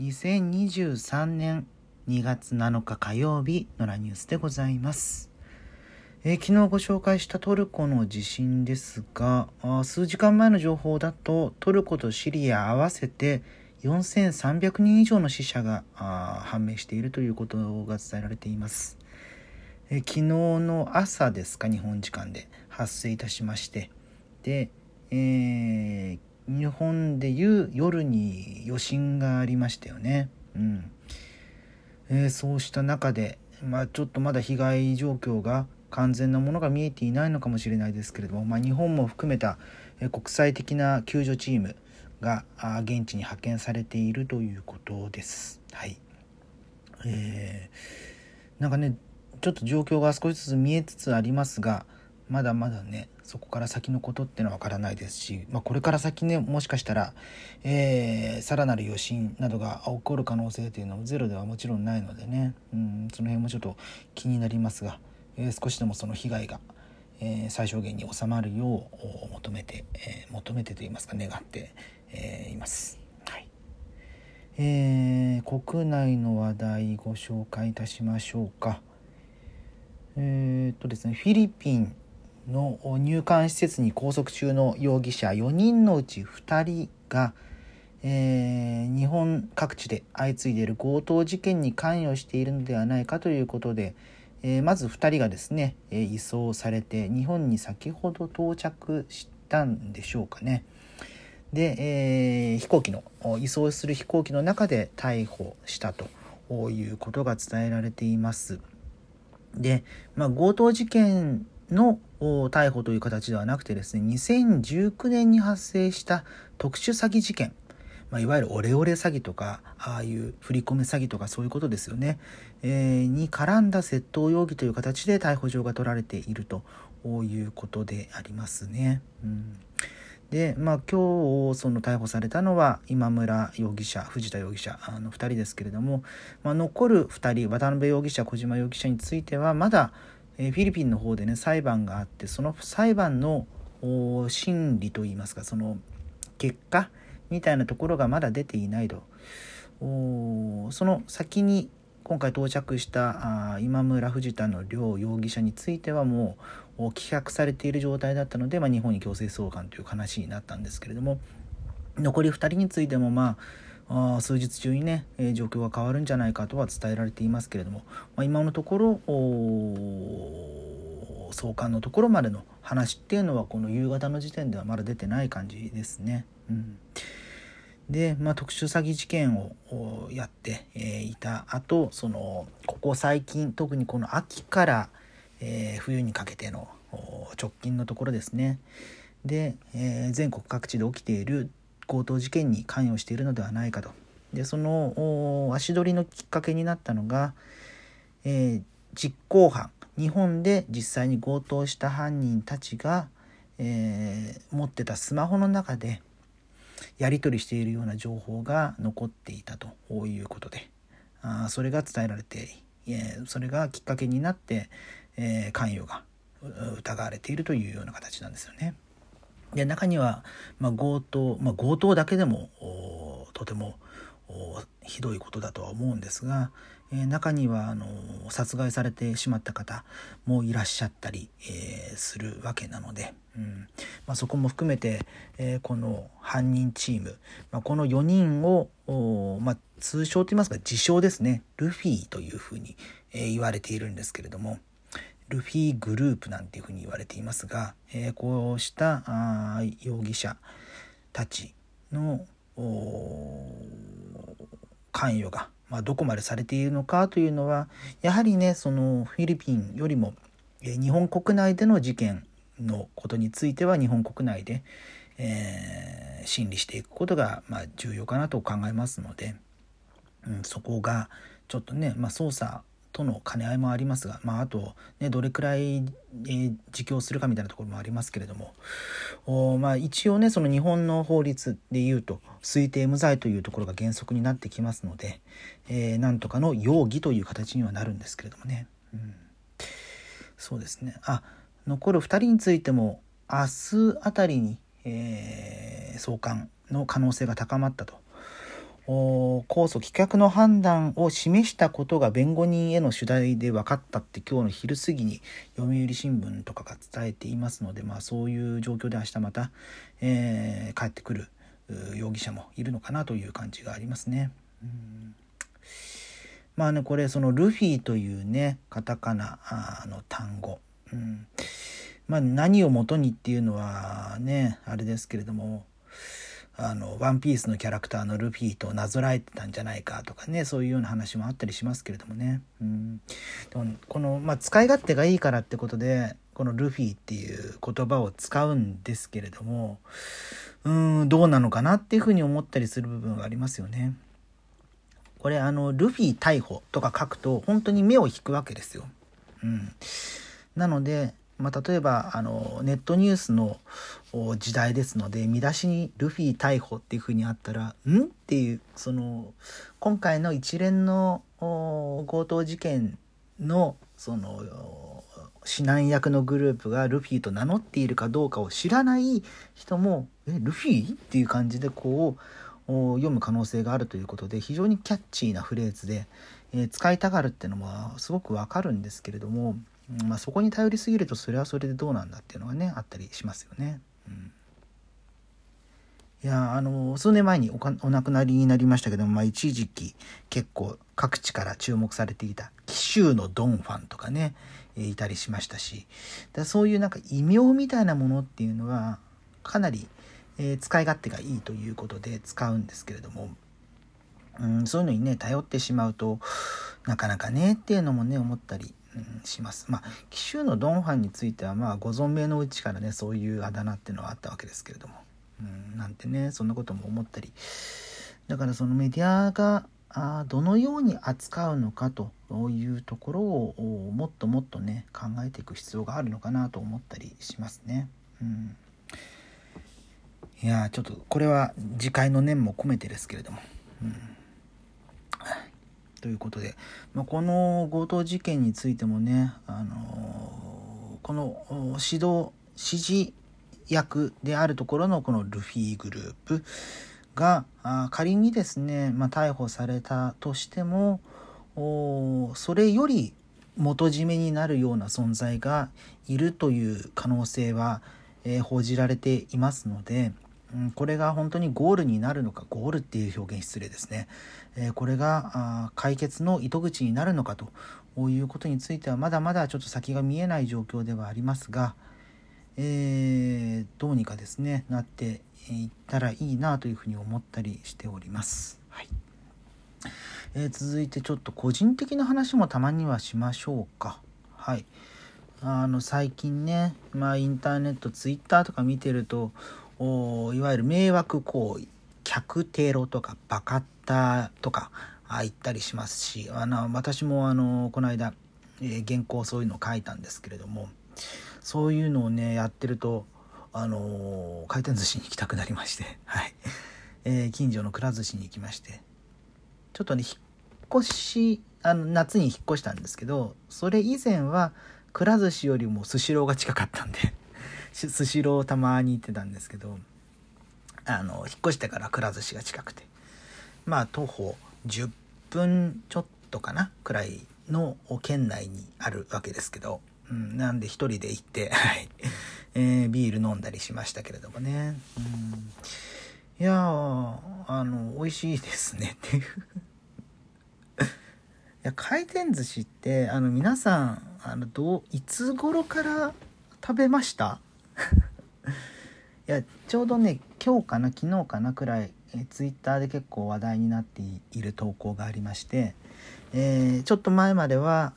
2023年2月7日火曜日のラニュースでございます。えー、昨日ご紹介したトルコの地震ですが数時間前の情報だとトルコとシリア合わせて4300人以上の死者が判明しているということが伝えられています。えー、昨日の朝ですか日本時間で発生いたしましてで、えー日本でいう夜に余震がありましたよね。うんえー、そうした中で、まあ、ちょっとまだ被害状況が完全なものが見えていないのかもしれないですけれども、まあ、日本も含めた国際的な救助チームが現地に派遣されているということです。はいえー、なんかねちょっと状況が少しずつ見えつつありますがまだまだねそこから先のことってのは分からないですし、まあ、これから先ねもしかしたら、えー、さらなる余震などが起こる可能性というのもゼロではもちろんないのでね、うん、その辺もちょっと気になりますが、えー、少しでもその被害が、えー、最小限に収まるよう求めて、えー、求めてといいますか願って、えー、います。はいえー、国内の話題ご紹介いたしましょうか。えー、っとですねフィリピンの入管施設に拘束中の容疑者4人のうち2人が、えー、日本各地で相次いでいる強盗事件に関与しているのではないかということで、えー、まず2人がですね、えー、移送されて日本に先ほど到着したんでしょうかね。で、え、飛行機の移送する飛行機の中で逮捕したということが伝えられています。で、まあ、強盗事件の逮捕という形ではなくてですね、2019年に発生した特殊詐欺事件、まあ、いわゆるオレオレ詐欺とか、ああいう振り込め詐欺とかそういうことですよね、えー、に絡んだ窃盗容疑という形で逮捕状が取られているということでありますね。うん。で、まあ、今日その逮捕されたのは今村容疑者藤田容疑者あの2人ですけれども、まあ、残る2人渡辺容疑者小島容疑者についてはまだえフィリピンの方でね裁判があってその裁判の審理といいますかその結果みたいなところがまだ出ていないと。その先に今回到着したあ今村藤田の両容疑者についてはもう棄却されている状態だったので、まあ、日本に強制送還という話になったんですけれども残り2人についてもまあ数日中にね、え、状況が変わるんじゃないかとは伝えられていますけれども、まあ、今のところ送還のところまでの話っていうのはこの夕方の時点ではまだ出てない感じですね。うん、で、まあ、特殊詐欺事件をやって、えいた後そのここ最近特にこの秋から、え、冬にかけての直近のところですねで、え、全国各地で起きている強盗事件に関与しているのではないかと。でその足取りのきっかけになったのが、えー、実行犯日本で実際に強盗した犯人たちが、えー、持ってたスマホの中でやり取りしているような情報が残っていたということであそれが伝えられて、えー、それがきっかけになって、え、関与が疑われているというような形なんですよね。で中には、まあ、強盗、まあ、強盗だけでもとてもひどいことだとは思うんですが、え、中にはあの殺害されてしまった方もいらっしゃったり、えー、するわけなので、うん。まあ、そこも含めて、えー、この犯人チーム、まあ、この4人を、まあ、通称といいますか自称ですねルフィというふうに、え言われているんですけれども、ルフィグループなんていうふうに言われていますが、えー、こうしたあ容疑者たちの関与が、まあ、どこまでされているのかというのはやはりねそのフィリピンよりも、えー、日本国内での事件のことについては日本国内で、えー、審理していくことが、まあ、重要かなと考えますので、うん、そこがちょっとね、まあ、捜査との兼ね合いもありますが、まあ、あと、ね、どれくらい、えー、自供するかみたいなところもありますけれども。お、まあ、一応ねその日本の法律でいうと推定無罪というところが原則になってきますので、えー、なんとかの容疑という形にはなるんですけれどもね、うん、そうですね。あ残る2人についても明日あたりに、えー、送還の可能性が高まったと。控訴棄却の判断を示したことが弁護人への取材で分かったって今日の昼過ぎに読売新聞とかが伝えていますので、まあ、そういう状況で明日また、えー、帰ってくる容疑者もいるのかなという感じがありますね。うん。まあねこれそのルフィというねカタカナの単語、うん。まあ、何をもとにっていうのはねあれですけれどもあの、ワンピースのキャラクターのルフィとなぞらえてたんじゃないかとかね、そういうような話もあったりしますけれどもね。うん。でもこの、まあ、使い勝手がいいからってことで、このルフィっていう言葉を使うんですけれども、うん、どうなのかなっていうふうに思ったりする部分がありますよね。これ、あの、ルフィ逮捕とか書くと、本当に目を引くわけですよ。うん。なので、まあ、例えばあのネットニュースの時代ですので見出しに「ルフィ逮捕」っていうふうにあったら「ん?」っていうその今回の一連の強盗事件のその指南役のグループがルフィと名乗っているかどうかを知らない人も「えルフィ?」っていう感じでこう読む可能性があるということで非常にキャッチーなフレーズで、えー、使いたがるっていうのもすごくわかるんですけれどもまあ、そこに頼りすぎるとそれはそれでどうなんだっていうのがねあったりしますよね。うん、いやあの数年前にお亡くなりになりましたけども、まあ、一時期結構各地から注目されていた紀州のドンファンとかねいたりしましたしだそういうなんか異名みたいなものっていうのはかなり、えー、使い勝手がいいということで使うんですけれども、うん、そういうのにね頼ってしまうとなかなかねっていうのもね思ったりします。まあ紀州のドンファンについてはまあご存命のうちからねそういうあだ名っていうのはあったわけですけれども、うん、なんてねそんなことも思ったりだからそのメディアがあどのように扱うのかというところをもっともっとね考えていく必要があるのかなと思ったりしますね。うん、いやちょっとこれは次回の念も込めてですけれども。うんということで、まあ、この強盗事件についてもね、あのこの指導指示役であるところのこのルフィグループが仮にですね、まあ、逮捕されたとしてもそれより元締めになるような存在がいるという可能性は、えー、報じられていますので、うん、これが本当にゴールになるのかゴールっていう表現失礼ですね、えー、これが解決の糸口になるのかということについてはまだまだちょっと先が見えない状況ではありますが、えー、どうにかですねなっていったらいいなというふうに思ったりしております。はいえー、続いてちょっと個人的な話もたまにはしましょうか。はい。あの最近ね、まあ、インターネットツイッターとか見てるといわゆる迷惑行為客テロとかバカッタとかあ言ったりしますしあの私もあのこの間、えー、原稿そういうのを書いたんですけれどもそういうのをねやってるとあの回転寿司に行きたくなりまして、はい。えー、近所のくら寿司に行きましてちょっとね引っ越しあの夏に引っ越したんですけどそれ以前はくら寿司よりもスシローが近かったんでスシローたまに行ってたんですけどあの引っ越してからくら寿司が近くて。まあ徒歩10分ちょっとかな？くらいの県内にあるわけですけど、うん、なんで一人で行って、はい。えー、ビール飲んだりしましたけれどもね、うん、いやあの美味しいですねっていう。いや回転寿司ってあの皆さんあのどういつ頃から食べました？いやちょうどね今日かな昨日かなくらいえツイッターで結構話題になっている投稿がありまして、えー、ちょっと前までは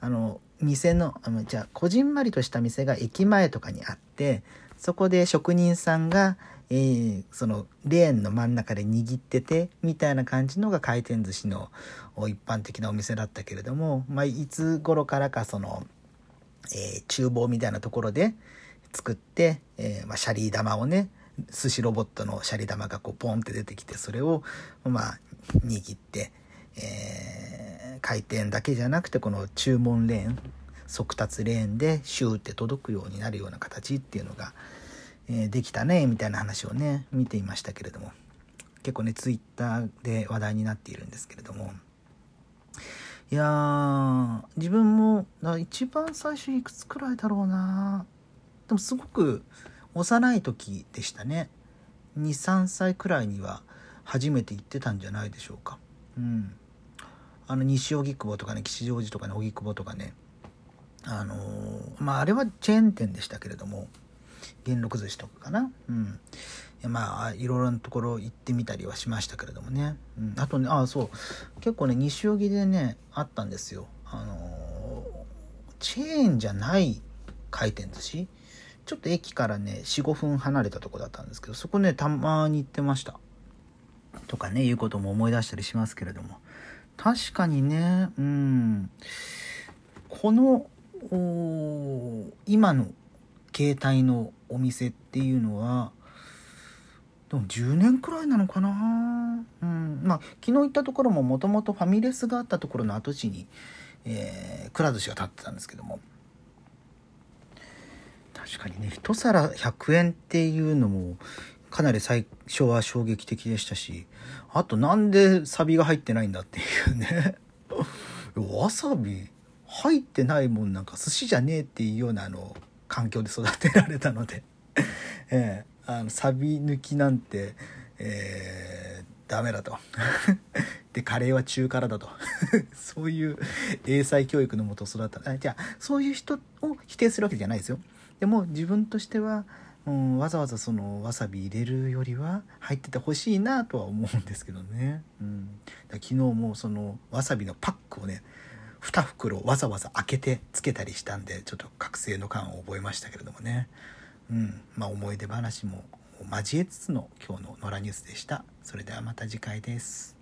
あの店のあのじゃあこじんまりとした店が駅前とかにあってそこで職人さんが、えー、そのレーンの真ん中で握っててみたいな感じのが回転寿司の一般的なお店だったけれども、まあ、いつ頃からかその、えー、厨房みたいなところで作って、えー、まあ、シャリ玉をね寿司ロボットのシャリ玉がこうポンって出てきてそれをまあ握って、えー、回転だけじゃなくてこの注文レーン速達レーンでシューって届くようになるような形っていうのが、えー、できたねみたいな話をね見ていましたけれども。結構ねツイッターで話題になっているんですけれども。いや自分も一番最初いくつくらいだろうな。でもすごく幼い時でしたね。23歳くらいには初めて行ってたんじゃないでしょうか。うん。あの西荻窪とかね吉祥寺とかね荻窪とかね。あのー、まああれはチェーン店でしたけれども元禄寿司とかかな。うん。まあいろいろなところ行ってみたりはしましたけれどもね、うん、あとねああそう。結構ね西荻でねあったんですよ。あのチェーンじゃない回転寿司。ちょっと駅からね45分離れたとこだったんですけどそこねたまに行ってました。とかねいうことも思い出したりしますけれども。確かにねうん。この今の携帯のお店っていうのはでも10年くらいなのかな？うん。まあ昨日行ったところももともとファミレスがあったところの跡地に、えー、くら寿司が建ってたんですけども。確かにね一皿100円っていうのもかなり最初は衝撃的でしたしあとなんでサビが入ってないんだっていうね。わさび入ってないもんなんか寿司じゃねえっていうようなあの環境で育てられたので。ええあのサビ抜きなんて、えー、ダメだと。でカレーは中辛だと。そういう英才教育のもと育った。じゃあそういう人を否定するわけじゃないですよ。でも自分としては、うん、わざわざそのわさび入れるよりは入っててほしいなとは思うんですけどね、うん、昨日もそのわさびのパックをね2袋わざわざ開けてつけたりしたんでちょっと覚醒の感を覚えましたけれどもねうんまあ、思い出話も交えつつの今日の「野良ニュース」でした。それではまた次回です。